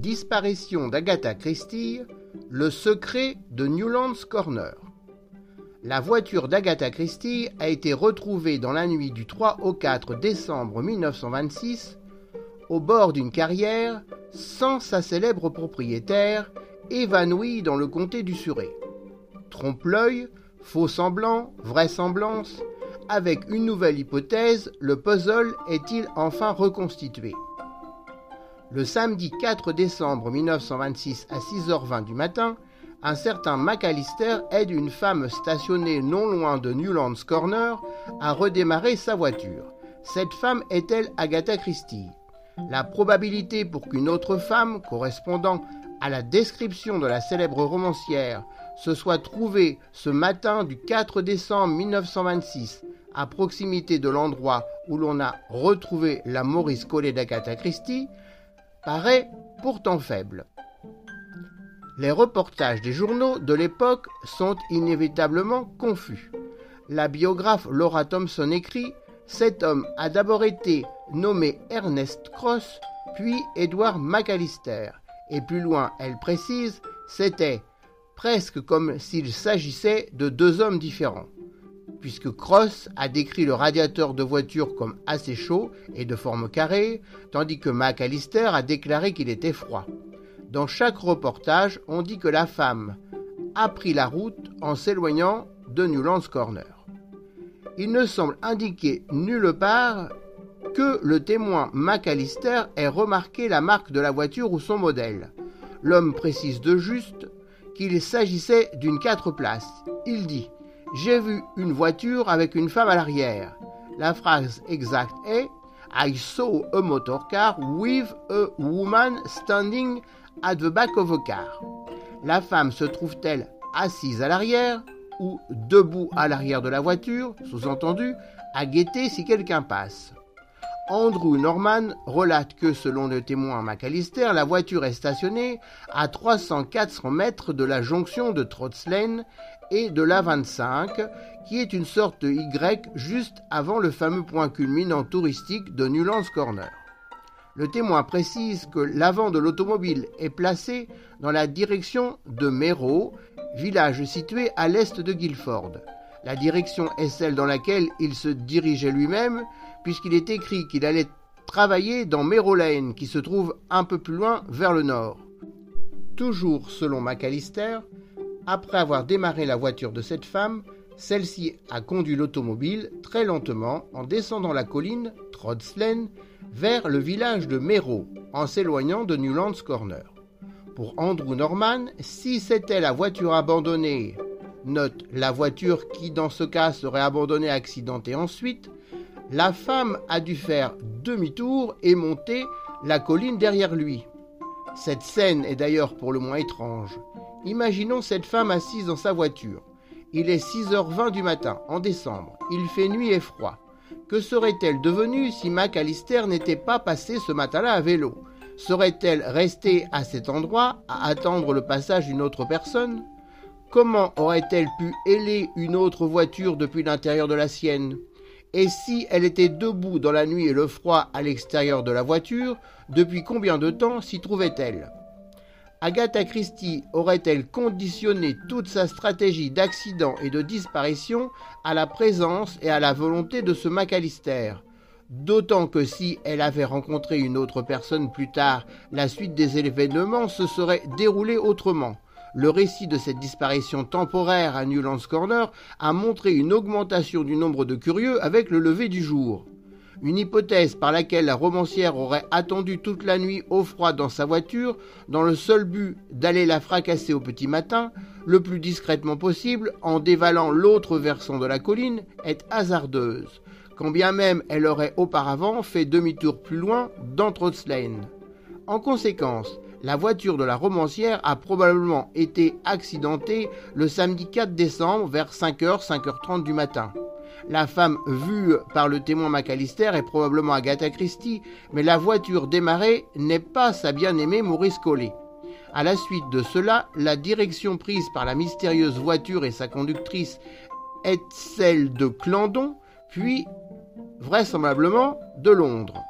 Disparition d'Agatha Christie, le secret de Newlands Corner. La voiture d'Agatha Christie a été retrouvée dans la nuit du 3 au 4 décembre 1926 au bord d'une carrière sans sa célèbre propriétaire évanouie dans le comté du Surrey. Trompe-l'œil, faux semblant, vraisemblance, avec une nouvelle hypothèse, le puzzle est-il enfin reconstitué? Le samedi 4 décembre 1926 à 6h20 du matin, un certain McAllister aide une femme stationnée non loin de Newlands Corner à redémarrer sa voiture. Cette femme est-elle Agatha Christie? La probabilité pour qu'une autre femme, correspondant à la description de la célèbre romancière, se soit trouvée ce matin du 4 décembre 1926 à proximité de l'endroit où l'on a retrouvé la Maurice Collet d'Agatha Christie, paraît pourtant faible. Les reportages des journaux de l'époque sont inévitablement confus. La biographe Laura Thompson écrit Cet homme a d'abord été nommé Ernest Cross, puis Edward McAllister. Et plus loin, elle précise C'était presque comme s'il s'agissait de deux hommes différents puisque Cross a décrit le radiateur de voiture comme assez chaud et de forme carrée, tandis que McAllister a déclaré qu'il était froid. Dans chaque reportage, on dit que la femme a pris la route en s'éloignant de Newlands Corner. Il ne semble indiquer nulle part que le témoin McAllister ait remarqué la marque de la voiture ou son modèle. L'homme précise de juste qu'il s'agissait d'une quatre places. Il dit j'ai vu une voiture avec une femme à l'arrière. La phrase exacte est I saw a motor car with a woman standing at the back of a car. La femme se trouve-t-elle assise à l'arrière ou debout à l'arrière de la voiture, sous-entendu, à guetter si quelqu'un passe? Andrew Norman relate que, selon le témoin McAllister, la voiture est stationnée à 300-400 mètres de la jonction de Trotz Lane et de l'A25, qui est une sorte de Y juste avant le fameux point culminant touristique de Newlands Corner. Le témoin précise que l'avant de l'automobile est placé dans la direction de Merrow, village situé à l'est de Guilford. La direction est celle dans laquelle il se dirigeait lui-même, puisqu'il est écrit qu'il allait travailler dans Merrow Lane, qui se trouve un peu plus loin vers le nord. Toujours selon McAllister, après avoir démarré la voiture de cette femme, celle-ci a conduit l'automobile très lentement en descendant la colline Trodslen vers le village de Merrow, en s'éloignant de Newlands Corner. Pour Andrew Norman, si c'était la voiture abandonnée Note la voiture qui dans ce cas serait abandonnée accidentée ensuite. La femme a dû faire demi-tour et monter la colline derrière lui. Cette scène est d'ailleurs pour le moins étrange. Imaginons cette femme assise dans sa voiture. Il est 6h20 du matin, en décembre. Il fait nuit et froid. Que serait-elle devenue si McAllister n'était pas passé ce matin-là à vélo? Serait-elle restée à cet endroit à attendre le passage d'une autre personne? Comment aurait-elle pu héler une autre voiture depuis l'intérieur de la sienne? Et si elle était debout dans la nuit et le froid à l'extérieur de la voiture, depuis combien de temps s'y trouvait-elle? Agatha Christie aurait-elle conditionné toute sa stratégie d'accident et de disparition à la présence et à la volonté de ce McAllister? D'autant que si elle avait rencontré une autre personne plus tard, la suite des événements se serait déroulée autrement le récit de cette disparition temporaire à Newlands Corner a montré une augmentation du nombre de curieux avec le lever du jour. Une hypothèse par laquelle la romancière aurait attendu toute la nuit au froid dans sa voiture, dans le seul but d'aller la fracasser au petit matin, le plus discrètement possible, en dévalant l'autre versant de la colline, est hasardeuse, quand bien même elle aurait auparavant fait demi-tour plus loin dans Lane. En conséquence, la voiture de la romancière a probablement été accidentée le samedi 4 décembre vers 5h, 5h30 du matin. La femme vue par le témoin McAllister est probablement Agatha Christie, mais la voiture démarrée n'est pas sa bien-aimée Maurice Collet. À la suite de cela, la direction prise par la mystérieuse voiture et sa conductrice est celle de Clandon, puis vraisemblablement de Londres.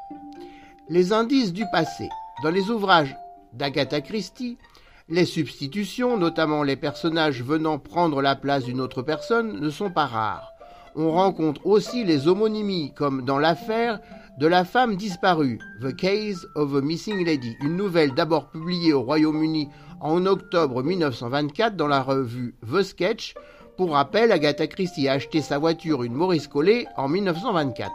Les indices du passé. Dans les ouvrages d'Agatha Christie, les substitutions, notamment les personnages venant prendre la place d'une autre personne, ne sont pas rares. On rencontre aussi les homonymies, comme dans l'affaire de la femme disparue, The Case of a Missing Lady, une nouvelle d'abord publiée au Royaume-Uni en octobre 1924 dans la revue The Sketch. Pour rappel, Agatha Christie a acheté sa voiture, une Maurice Collet, en 1924.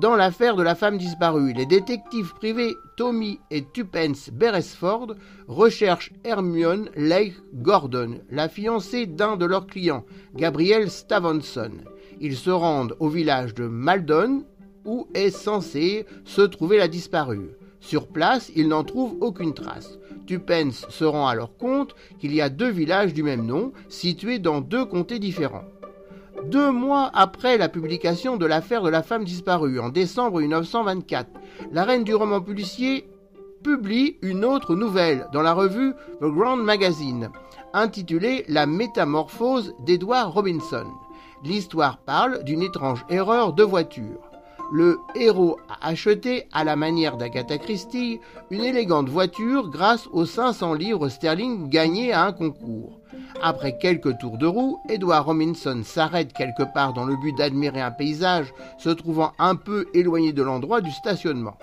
Dans l'affaire de la femme disparue, les détectives privés Tommy et Tupence Beresford recherchent Hermione Lake Gordon, la fiancée d'un de leurs clients, Gabriel Stavenson. Ils se rendent au village de Maldon, où est censée se trouver la disparue. Sur place, ils n'en trouvent aucune trace. Tupence se rend alors compte qu'il y a deux villages du même nom, situés dans deux comtés différents. Deux mois après la publication de l'affaire de la femme disparue, en décembre 1924, la reine du roman policier publie une autre nouvelle dans la revue The Grand Magazine, intitulée La métamorphose d'Edward Robinson. L'histoire parle d'une étrange erreur de voiture le héros a acheté, à la manière d'Agatha Christie, une élégante voiture grâce aux 500 livres sterling gagnés à un concours. Après quelques tours de roue, Edward Robinson s'arrête quelque part dans le but d'admirer un paysage se trouvant un peu éloigné de l'endroit du stationnement.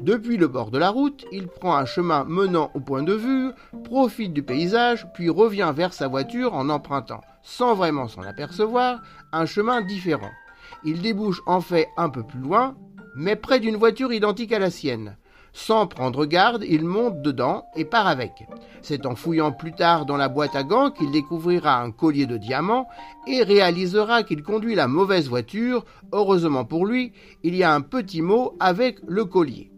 Depuis le bord de la route, il prend un chemin menant au point de vue, profite du paysage, puis revient vers sa voiture en empruntant, sans vraiment s'en apercevoir, un chemin différent. Il débouche en fait un peu plus loin, mais près d'une voiture identique à la sienne. Sans prendre garde, il monte dedans et part avec. C'est en fouillant plus tard dans la boîte à gants qu'il découvrira un collier de diamants et réalisera qu'il conduit la mauvaise voiture. Heureusement pour lui, il y a un petit mot avec le collier.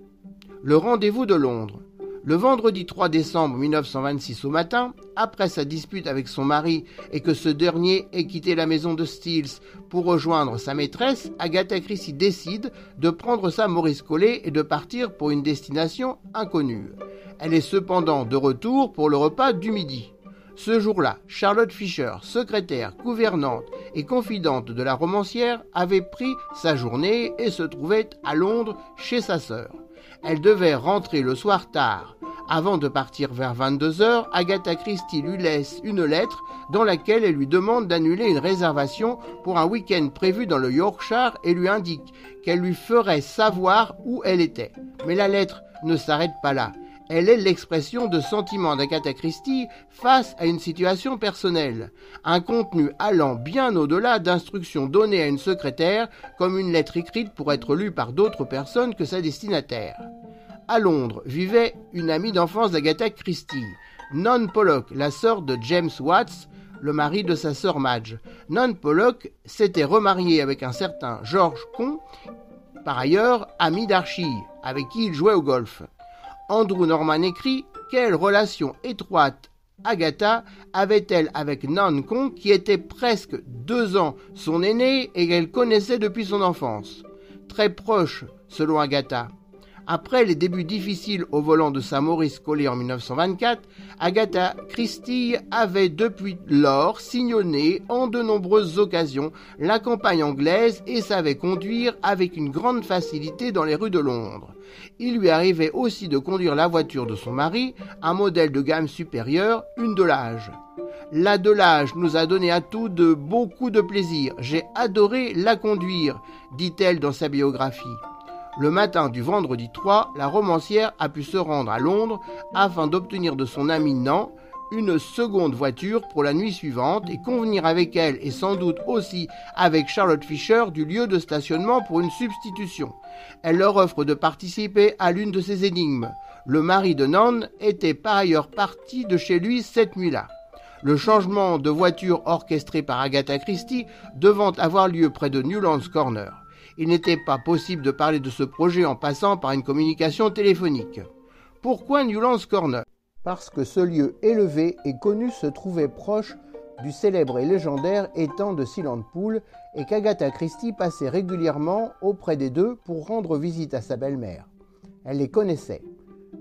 Le rendez-vous de Londres. Le vendredi 3 décembre 1926 au matin, après sa dispute avec son mari et que ce dernier ait quitté la maison de Steels pour rejoindre sa maîtresse, Agatha Christie décide de prendre sa Maurice Collet et de partir pour une destination inconnue. Elle est cependant de retour pour le repas du midi. Ce jour-là, Charlotte Fisher, secrétaire, gouvernante et confidente de la romancière, avait pris sa journée et se trouvait à Londres chez sa sœur. Elle devait rentrer le soir tard. Avant de partir vers 22 heures, Agatha Christie lui laisse une lettre dans laquelle elle lui demande d'annuler une réservation pour un week-end prévu dans le Yorkshire et lui indique qu'elle lui ferait savoir où elle était. Mais la lettre ne s'arrête pas là. Elle est l'expression de sentiments d'Agatha Christie face à une situation personnelle, un contenu allant bien au-delà d'instructions données à une secrétaire comme une lettre écrite pour être lue par d'autres personnes que sa destinataire. À Londres vivait une amie d'enfance d'Agatha Christie, Non Pollock, la sœur de James Watts, le mari de sa sœur Madge. Non Pollock s'était remariée avec un certain George Con, par ailleurs ami d'Archie, avec qui il jouait au golf. Andrew Norman écrit Quelle relation étroite Agatha avait-elle avec Nan Kong, qui était presque deux ans son aîné et qu'elle connaissait depuis son enfance? Très proche, selon Agatha. Après les débuts difficiles au volant de sa Maurice Collet en 1924, Agatha Christie avait depuis lors signonné en de nombreuses occasions la campagne anglaise et savait conduire avec une grande facilité dans les rues de Londres. Il lui arrivait aussi de conduire la voiture de son mari, un modèle de gamme supérieure, une de l'âge. La de l'âge nous a donné à tous de beaucoup de plaisir. J'ai adoré la conduire, dit-elle dans sa biographie. Le matin du vendredi 3, la romancière a pu se rendre à Londres afin d'obtenir de son ami Nan une seconde voiture pour la nuit suivante et convenir avec elle et sans doute aussi avec Charlotte Fisher du lieu de stationnement pour une substitution. Elle leur offre de participer à l'une de ces énigmes. Le mari de Nan était par ailleurs parti de chez lui cette nuit-là. Le changement de voiture orchestré par Agatha Christie devant avoir lieu près de Newlands Corner il n'était pas possible de parler de ce projet en passant par une communication téléphonique. Pourquoi Newlands Corner? Parce que ce lieu élevé et connu se trouvait proche du célèbre et légendaire étang de Silent Pool et qu'Agatha Christie passait régulièrement auprès des deux pour rendre visite à sa belle-mère. Elle les connaissait.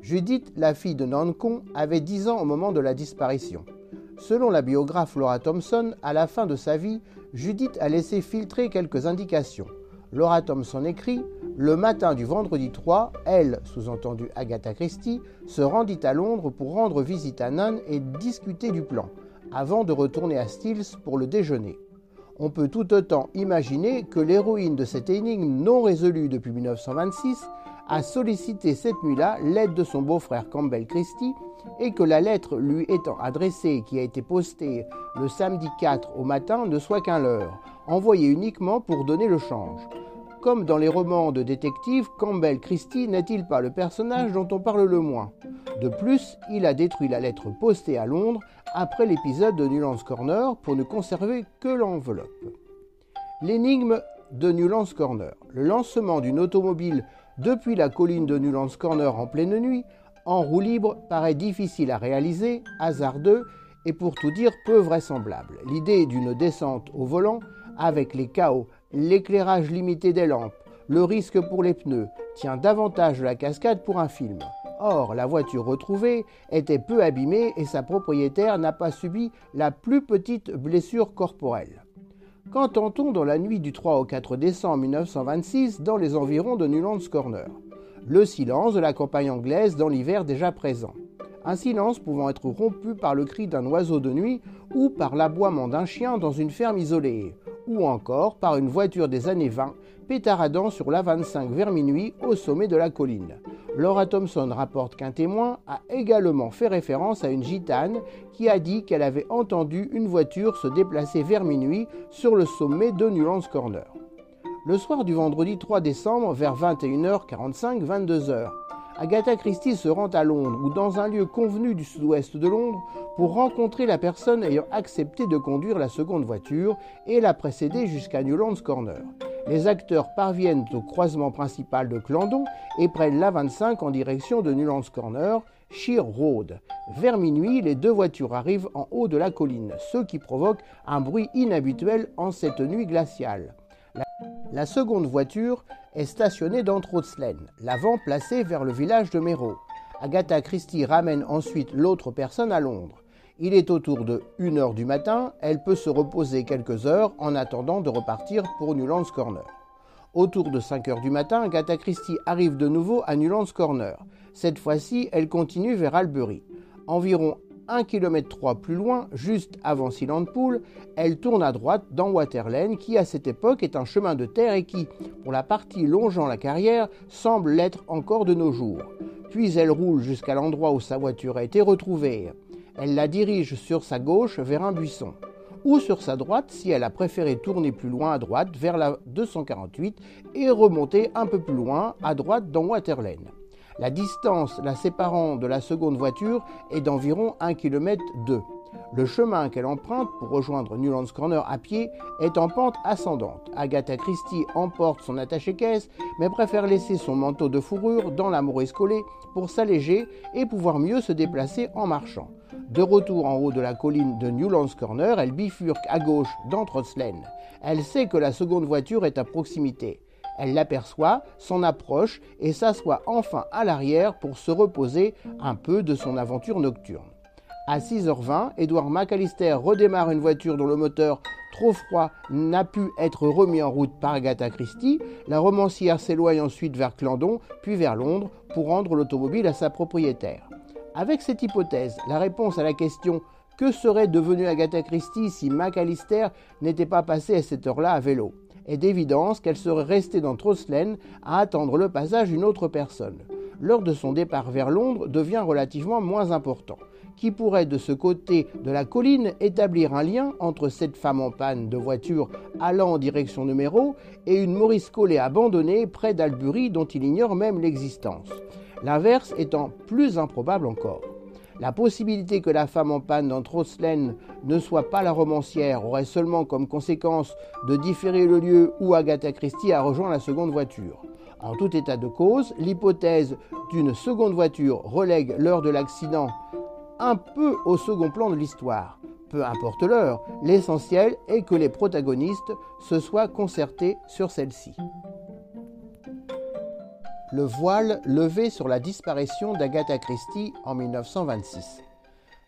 Judith, la fille de Nancon, avait 10 ans au moment de la disparition. Selon la biographe Laura Thompson, à la fin de sa vie, Judith a laissé filtrer quelques indications. Laura Thompson écrit le matin du vendredi 3, elle, sous-entendu Agatha Christie, se rendit à Londres pour rendre visite à Nan et discuter du plan, avant de retourner à Stills pour le déjeuner. On peut tout autant imaginer que l'héroïne de cette énigme non résolue depuis 1926 a sollicité cette nuit-là l'aide de son beau-frère Campbell Christie et que la lettre lui étant adressée qui a été postée le samedi 4 au matin ne soit qu'un leurre, envoyé uniquement pour donner le change. Comme dans les romans de détectives, Campbell Christie n'est-il pas le personnage dont on parle le moins? De plus, il a détruit la lettre postée à Londres après l'épisode de Newlands Corner pour ne conserver que l'enveloppe. L'énigme de Newlands Corner. Le lancement d'une automobile depuis la colline de Newlands Corner en pleine nuit, en roue libre, paraît difficile à réaliser, hasardeux et pour tout dire peu vraisemblable. L'idée d'une descente au volant, avec les chaos, l'éclairage limité des lampes, le risque pour les pneus, tient davantage la cascade pour un film. Or, la voiture retrouvée était peu abîmée et sa propriétaire n'a pas subi la plus petite blessure corporelle. Qu'entend-on dans la nuit du 3 au 4 décembre 1926 dans les environs de Newlands Corner? Le silence de la campagne anglaise dans l'hiver déjà présent. Un silence pouvant être rompu par le cri d'un oiseau de nuit ou par l'aboiement d'un chien dans une ferme isolée, ou encore par une voiture des années 20 pétaradant sur l'A25 vers minuit au sommet de la colline. Laura Thompson rapporte qu'un témoin a également fait référence à une gitane qui a dit qu'elle avait entendu une voiture se déplacer vers minuit sur le sommet de Newlands Corner. Le soir du vendredi 3 décembre, vers 21h45-22h, Agatha Christie se rend à Londres ou dans un lieu convenu du sud-ouest de Londres pour rencontrer la personne ayant accepté de conduire la seconde voiture et la précéder jusqu'à Newlands Corner. Les acteurs parviennent au croisement principal de Clandon et prennent l'A25 en direction de Newlands Corner, Sheer Road. Vers minuit, les deux voitures arrivent en haut de la colline, ce qui provoque un bruit inhabituel en cette nuit glaciale. La, seconde voiture est stationnée dans Trotslen, l'avant placé vers le village de Méro. Agatha Christie ramène ensuite l'autre personne à Londres. Il est autour de 1h du matin, elle peut se reposer quelques heures en attendant de repartir pour Newlands Corner. Autour de 5 h du matin, Agatha Christie arrive de nouveau à Newlands Corner. Cette fois-ci, elle continue vers Albury. Environ 1 km 3 plus loin, juste avant Pool, elle tourne à droite dans Waterlane, qui à cette époque est un chemin de terre et qui, pour la partie longeant la carrière, semble l'être encore de nos jours. Puis elle roule jusqu'à l'endroit où sa voiture a été retrouvée. Elle la dirige sur sa gauche vers un buisson, ou sur sa droite si elle a préféré tourner plus loin à droite vers la 248 et remonter un peu plus loin à droite dans Waterlane. La distance la séparant de la seconde voiture est d'environ 1 km 2. Le chemin qu'elle emprunte pour rejoindre Newlands Corner à pied est en pente ascendante. Agatha Christie emporte son attaché-caisse, mais préfère laisser son manteau de fourrure dans la Maurice collée pour s'alléger et pouvoir mieux se déplacer en marchant. De retour en haut de la colline de Newlands Corner, elle bifurque à gauche dans Trotslen. Elle sait que la seconde voiture est à proximité. Elle l'aperçoit, s'en approche et s'assoit enfin à l'arrière pour se reposer un peu de son aventure nocturne. À 6h20, Edward McAllister redémarre une voiture dont le moteur trop froid n'a pu être remis en route par Agatha Christie. La romancière s'éloigne ensuite vers Clandon, puis vers Londres, pour rendre l'automobile à sa propriétaire. Avec cette hypothèse, la réponse à la question que serait devenue Agatha Christie si McAllister n'était pas passé à cette heure-là à vélo? Est d'évidence qu'elle serait restée dans Troslane à attendre le passage d'une autre personne. L'heure de son départ vers Londres devient relativement moins important. Qui pourrait de ce côté de la colline établir un lien entre cette femme en panne de voiture allant en direction numéro et une Maurice Collet abandonnée près d'Albury dont il ignore même l'existence? L'inverse étant plus improbable encore. La possibilité que la femme en panne dans Troslane ne soit pas la romancière aurait seulement comme conséquence de différer le lieu où Agatha Christie a rejoint la seconde voiture. En tout état de cause, l'hypothèse d'une seconde voiture relègue l'heure de l'accident un peu au second plan de l'histoire. Peu importe l'heure, l'essentiel est que les protagonistes se soient concertés sur celle-ci le voile levé sur la disparition d'Agatha Christie en 1926.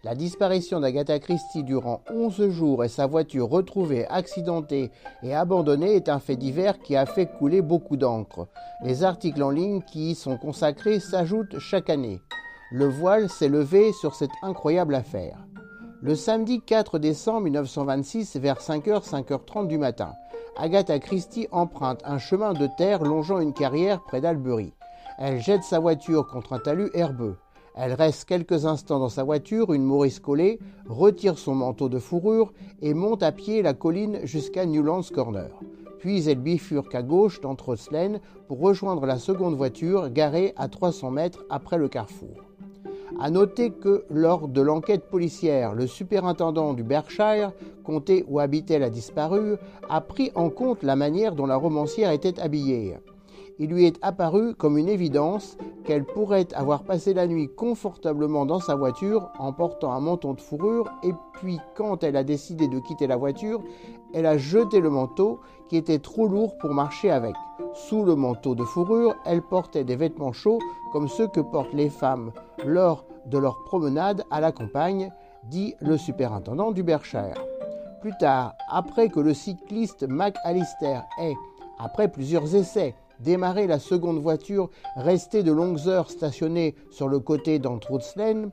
La disparition d'Agatha Christie durant 11 jours et sa voiture retrouvée accidentée et abandonnée est un fait divers qui a fait couler beaucoup d'encre. Les articles en ligne qui y sont consacrés s'ajoutent chaque année. Le voile s'est levé sur cette incroyable affaire. Le samedi 4 décembre 1926, vers 5h, 5h30 du matin, Agatha Christie emprunte un chemin de terre longeant une carrière près d'Albury. Elle jette sa voiture contre un talus herbeux. Elle reste quelques instants dans sa voiture, une Maurice collée, retire son manteau de fourrure et monte à pied la colline jusqu'à Newlands Corner. Puis elle bifurque à gauche dans Lane pour rejoindre la seconde voiture garée à 300 mètres après le carrefour. À noter que lors de l'enquête policière, le superintendant du Berkshire, comté où habitait la disparue, a pris en compte la manière dont la romancière était habillée il lui est apparu comme une évidence qu'elle pourrait avoir passé la nuit confortablement dans sa voiture en portant un menton de fourrure et puis quand elle a décidé de quitter la voiture, elle a jeté le manteau qui était trop lourd pour marcher avec. Sous le manteau de fourrure, elle portait des vêtements chauds comme ceux que portent les femmes lors de leur promenade à la campagne, dit le superintendant du Berkshire. Plus tard, après que le cycliste McAllister ait, après plusieurs essais, démarrer la seconde voiture restée de longues heures stationnée sur le côté d'Antroots Lane,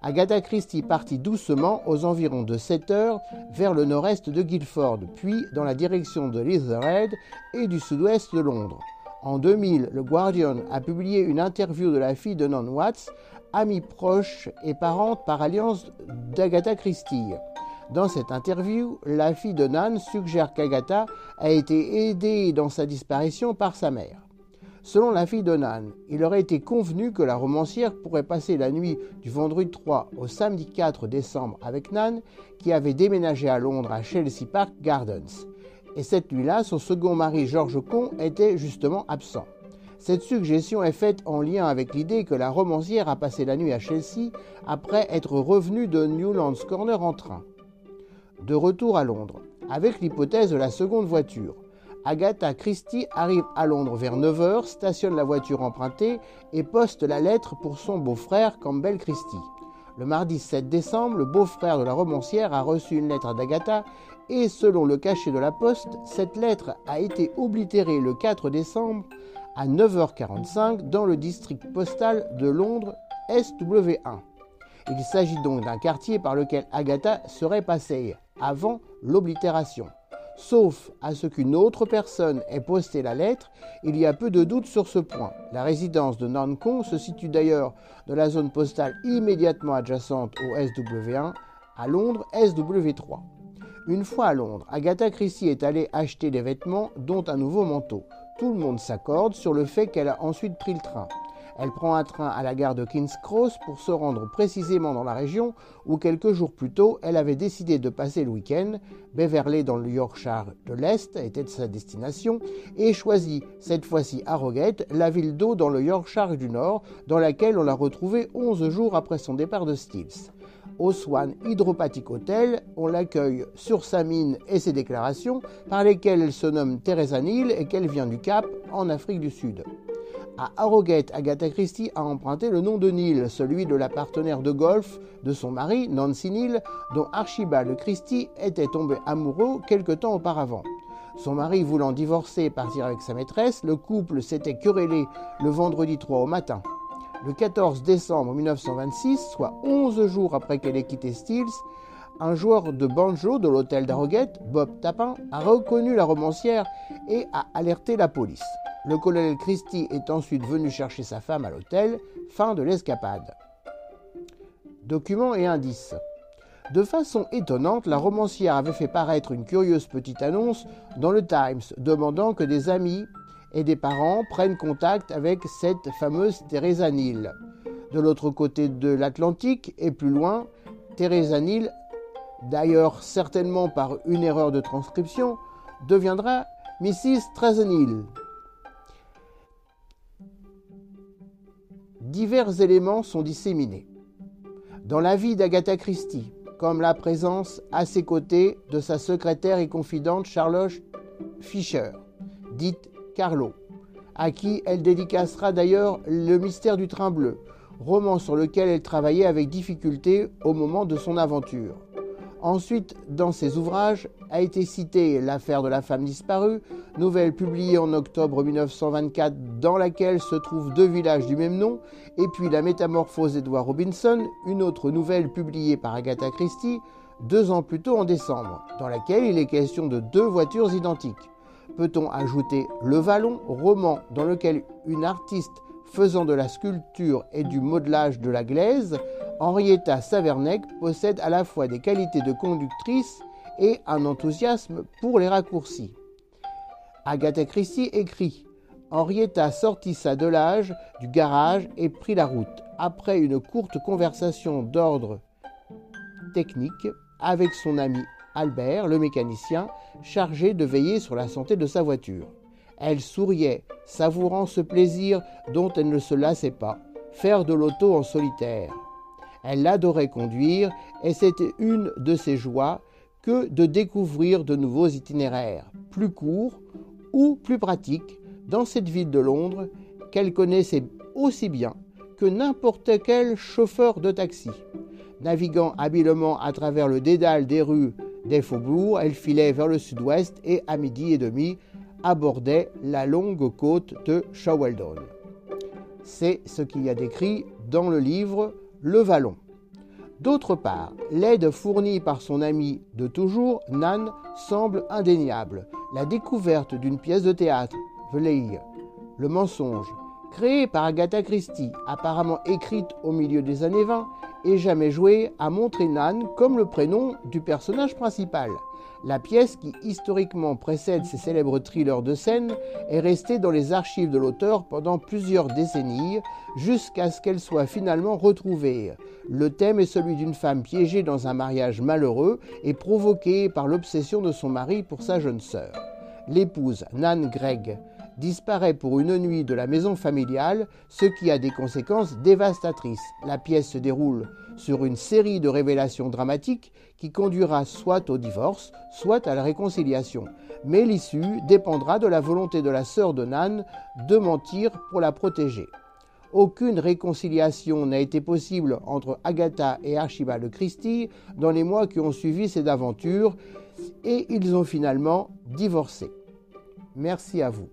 Agatha Christie partit doucement aux environs de 7 heures vers le nord-est de Guildford, puis dans la direction de Leatherhead et du sud-ouest de Londres. En 2000, le Guardian a publié une interview de la fille de Nan Watts, amie proche et parente par alliance d'Agatha Christie. Dans cette interview, la fille de Nan suggère qu'Agatha a été aidée dans sa disparition par sa mère. Selon la fille de Nan, il aurait été convenu que la romancière pourrait passer la nuit du vendredi 3 au samedi 4 décembre avec Nan, qui avait déménagé à Londres à Chelsea Park Gardens. Et cette nuit-là, son second mari George Con était justement absent. Cette suggestion est faite en lien avec l'idée que la romancière a passé la nuit à Chelsea après être revenue de Newlands Corner en train de retour à Londres, avec l'hypothèse de la seconde voiture. Agatha Christie arrive à Londres vers 9h, stationne la voiture empruntée et poste la lettre pour son beau-frère Campbell Christie. Le mardi 7 décembre, le beau-frère de la romancière a reçu une lettre d'Agatha et selon le cachet de la poste, cette lettre a été oblitérée le 4 décembre à 9h45 dans le district postal de Londres SW1. Il s'agit donc d'un quartier par lequel Agatha serait passée avant l'oblitération. Sauf à ce qu'une autre personne ait posté la lettre, il y a peu de doute sur ce point. La résidence de Nancon se situe d'ailleurs dans la zone postale immédiatement adjacente au SW1, à Londres SW3. Une fois à Londres, Agatha Christie est allée acheter des vêtements, dont un nouveau manteau. Tout le monde s'accorde sur le fait qu'elle a ensuite pris le train. Elle prend un train à la gare de King's Cross pour se rendre précisément dans la région où quelques jours plus tôt elle avait décidé de passer le week-end. Beverley dans le Yorkshire de l'Est était sa destination et choisit cette fois-ci Harrogate, la ville d'eau dans le Yorkshire du Nord, dans laquelle on l'a retrouvée 11 jours après son départ de Stills. Au Swan Hydropathic Hotel, on l'accueille sur sa mine et ses déclarations par lesquelles elle se nomme Teresa Neal et qu'elle vient du Cap en Afrique du Sud. À Harrogate, Agatha Christie a emprunté le nom de Neil, celui de la partenaire de golf de son mari, Nancy Neal, dont Archibald Christie était tombé amoureux quelque temps auparavant. Son mari voulant divorcer et partir avec sa maîtresse, le couple s'était querellé le vendredi 3 au matin. Le 14 décembre 1926, soit 11 jours après qu'elle ait quitté Stills, un joueur de banjo de l'hôtel d'Harrogate, Bob Tapin, a reconnu la romancière et a alerté la police. Le colonel Christie est ensuite venu chercher sa femme à l'hôtel. Fin de l'escapade. Documents et indices. De façon étonnante, la romancière avait fait paraître une curieuse petite annonce dans le Times demandant que des amis et des parents prennent contact avec cette fameuse Teresa Neal. De l'autre côté de l'Atlantique et plus loin, Teresa Neal, d'ailleurs certainement par une erreur de transcription, deviendra Mrs. Neal. divers éléments sont disséminés. Dans la vie d'Agatha Christie, comme la présence à ses côtés de sa secrétaire et confidente Charlotte Fisher, dite Carlo, à qui elle dédicacera d'ailleurs le mystère du train bleu, roman sur lequel elle travaillait avec difficulté au moment de son aventure. Ensuite, dans ses ouvrages, a été citée L'affaire de la femme disparue, nouvelle publiée en octobre 1924 dans laquelle se trouvent deux villages du même nom, et puis La métamorphose d'Edward Robinson, une autre nouvelle publiée par Agatha Christie deux ans plus tôt en décembre, dans laquelle il est question de deux voitures identiques. Peut-on ajouter Le Vallon, roman dans lequel une artiste faisant de la sculpture et du modelage de la glaise, Henrietta Savernec possède à la fois des qualités de conductrice et un enthousiasme pour les raccourcis. Agatha Christie écrit Henrietta sortit sa delage du garage et prit la route. Après une courte conversation d'ordre technique avec son ami Albert, le mécanicien, chargé de veiller sur la santé de sa voiture. Elle souriait, savourant ce plaisir dont elle ne se lassait pas, faire de l'auto en solitaire. Elle adorait conduire et c'était une de ses joies que de découvrir de nouveaux itinéraires, plus courts ou plus pratiques, dans cette ville de Londres qu'elle connaissait aussi bien que n'importe quel chauffeur de taxi. Naviguant habilement à travers le dédale des rues des faubourgs, elle filait vers le sud-ouest et à midi et demi abordait la longue côte de Shaweldon. C'est ce qu'il y a décrit dans le livre Le Vallon. D'autre part, l'aide fournie par son ami de toujours, Nan, semble indéniable. La découverte d'une pièce de théâtre, Vleille, Le mensonge, créée par Agatha Christie, apparemment écrite au milieu des années 20 et jamais jouée, a montré Nan comme le prénom du personnage principal. La pièce, qui historiquement précède ces célèbres thrillers de scène, est restée dans les archives de l'auteur pendant plusieurs décennies, jusqu'à ce qu'elle soit finalement retrouvée. Le thème est celui d'une femme piégée dans un mariage malheureux et provoquée par l'obsession de son mari pour sa jeune sœur. L'épouse, Nan Gregg, disparaît pour une nuit de la maison familiale, ce qui a des conséquences dévastatrices. La pièce se déroule sur une série de révélations dramatiques qui conduira soit au divorce, soit à la réconciliation. Mais l'issue dépendra de la volonté de la sœur de Nan de mentir pour la protéger. Aucune réconciliation n'a été possible entre Agatha et Archibald Christie dans les mois qui ont suivi cette aventure et ils ont finalement divorcé. Merci à vous.